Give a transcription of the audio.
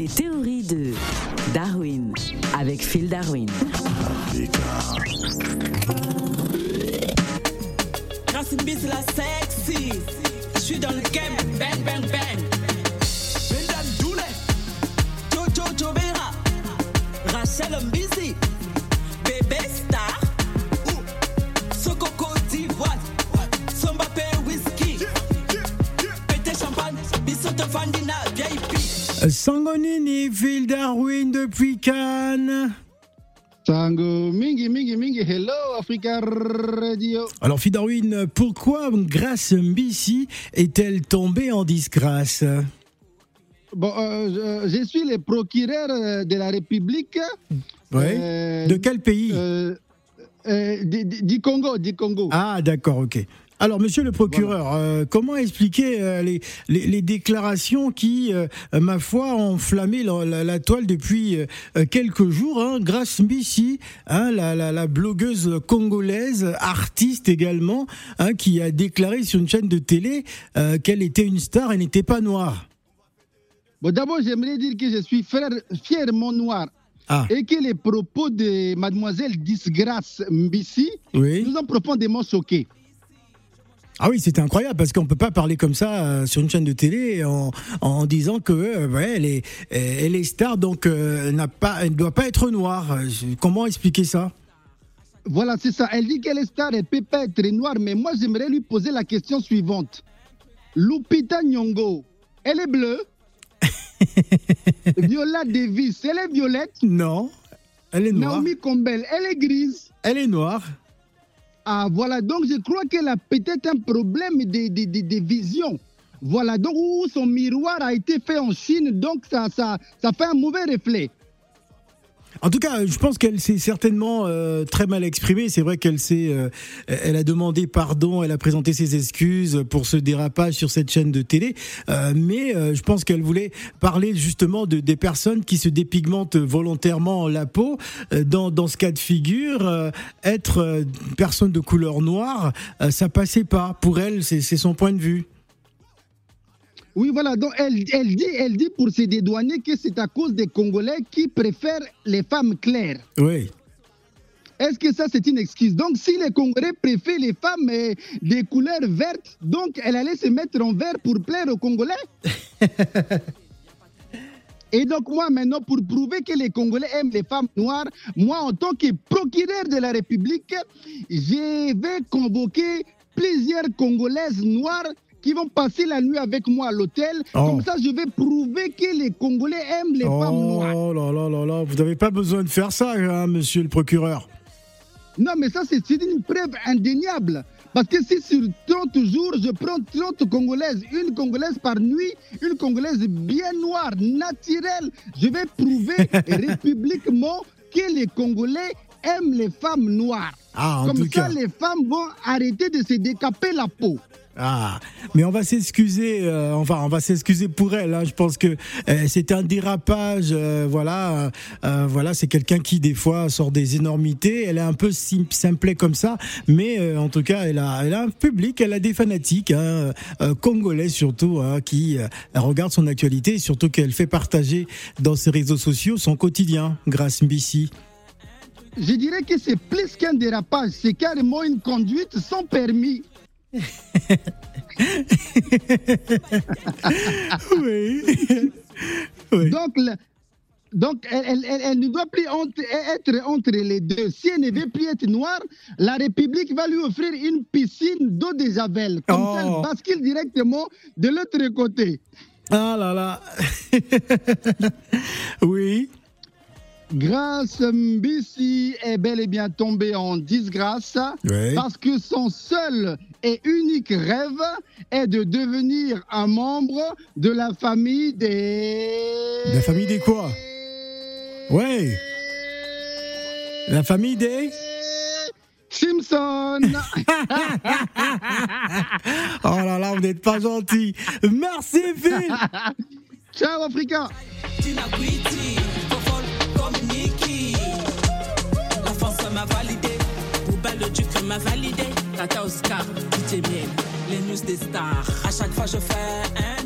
Les théories de Darwin avec Phil Darwin. Bise la sexy. Je suis dans le game, bang bang bang. Brendan Doule, Jojo Jovera, Rachel Mbisi, Bébé Star, ou Sokoko d'Ivoire, Sombape Whisky, Pété Champagne, Bissotte Fandina. Sangonini, Phil Darwin depuis Cannes. Tango mingi mingi mingi hello Africa Radio. Alors Phil Darwin, pourquoi Grace Mbissi est-elle tombée en disgrâce? Bon, euh, je, je suis le procureur de la République. Ouais. euh, De quel pays? euh, euh, du- du Congo, du Congo. Ah d'accord, ok. Alors monsieur le procureur, euh, comment expliquer euh, les, les, les déclarations qui, euh, ma foi, ont enflammé la, la- la toile depuis quelques jours hein, Grace Mbissi, hein, la, blogueuse congolaise, artiste également, hein, qui a déclaré sur une chaîne de télé qu'elle était une star et n'était pas noire. Bon, d'abord, j'aimerais dire que je suis frère, fièrement noir Ah, et que les propos de mademoiselle Disgrâce Mbissi oui. nous ont profondément choqués. Ah oui, c'était incroyable parce qu'on peut pas parler comme ça euh, sur une chaîne de télé en, en disant que euh, ouais, elle est elle est star donc euh, n'a pas elle ne doit pas être noire. Euh, Comment expliquer ça? Voilà, c'est ça. Elle dit qu'elle est star, elle peut pas être noire, mais moi, j'aimerais lui poser la question suivante. Lupita Nyong'o, elle est bleue? Viola Davis, elle est violette? Non, elle est noire. Naomi Campbell, elle est grise? Elle est noire. Ah, voilà, donc je crois qu'elle a peut-être un problème de, de, de- vision. Voilà, donc son miroir a été fait en Chine, donc ça, ça, ça fait un mauvais reflet. En tout cas, je pense qu'elle s'est certainement euh, très mal exprimée. C'est vrai qu'elle s'est, euh, elle a demandé pardon, elle a présenté ses excuses pour ce dérapage sur cette chaîne de télé. Euh, mais euh, je pense qu'elle voulait parler justement de des personnes qui se dépigmentent volontairement la peau. Euh, Dans, dans ce cas de figure, euh, être personne de couleur noire, ça passait pas. Pour elle, c'est son point de vue. Oui, voilà, donc elle, elle, dit, elle dit pour se dédouaner que c'est à cause des Congolais qui préfèrent les femmes claires. Oui. Est-ce que ça, c'est une excuse? Donc, si les Congolais préfèrent les femmes euh, des couleurs vertes, donc elle allait se mettre en vert pour plaire aux Congolais? Et donc, moi, maintenant, pour prouver que les Congolais aiment les femmes noires, moi, en tant que procureur de la République, je vais convoquer plusieurs Congolaises noires qui vont passer la nuit avec moi à l'hôtel. Oh. Comme ça, je vais prouver que les Congolais aiment les femmes noires. Oh là là là là, vous n'avez pas besoin de faire ça, hein, monsieur le procureur. Non, mais ça, c'est c'est une preuve indéniable. Parce que si sur 30 jours, je prends 30 Congolaises, une Congolaise par nuit, une Congolaise bien noire, naturelle, je vais prouver républiquement que les Congolais aiment les femmes noires. Ah, en Comme tout ça, cas. les femmes vont arrêter de se décaper la peau. Ah, mais on va s'excuser, euh, enfin, on va s'excuser pour elle. hein. Je pense que euh, c'est un dérapage. euh, voilà, voilà, c'est quelqu'un qui des fois sort des énormités. Elle est un peu sim- simplet comme ça, mais en tout cas, elle a, elle a un public, elle a des fanatiques, hein, congolais surtout, hein, qui regardent son actualité et surtout qu'elle fait partager dans ses réseaux sociaux son quotidien, grâce Mbissi. Je dirais que c'est plus qu'un dérapage, c'est carrément une conduite sans permis. Oui. oui. Donc, la- donc elle, elle- elle- elle ne doit plus entre- être entre les deux. Si elle ne veut plus être noire, la République va lui offrir une piscine d'eau de Javel. Comme ça, Oh. elle bascule directement de l'autre côté. Ah là là. oui. Grâce Mbissi est bel et bien tombé en disgrâce Oui. parce que son seul et unique rêve est de devenir un membre de la famille des... La famille des quoi? Ouais. La famille des Simpson Oh là là, vous n'êtes pas gentil. Merci Phil. Ciao Africa le Duc m'a validé. Tata Oscar, DJ Miel, les news des stars. À chaque fois je fais un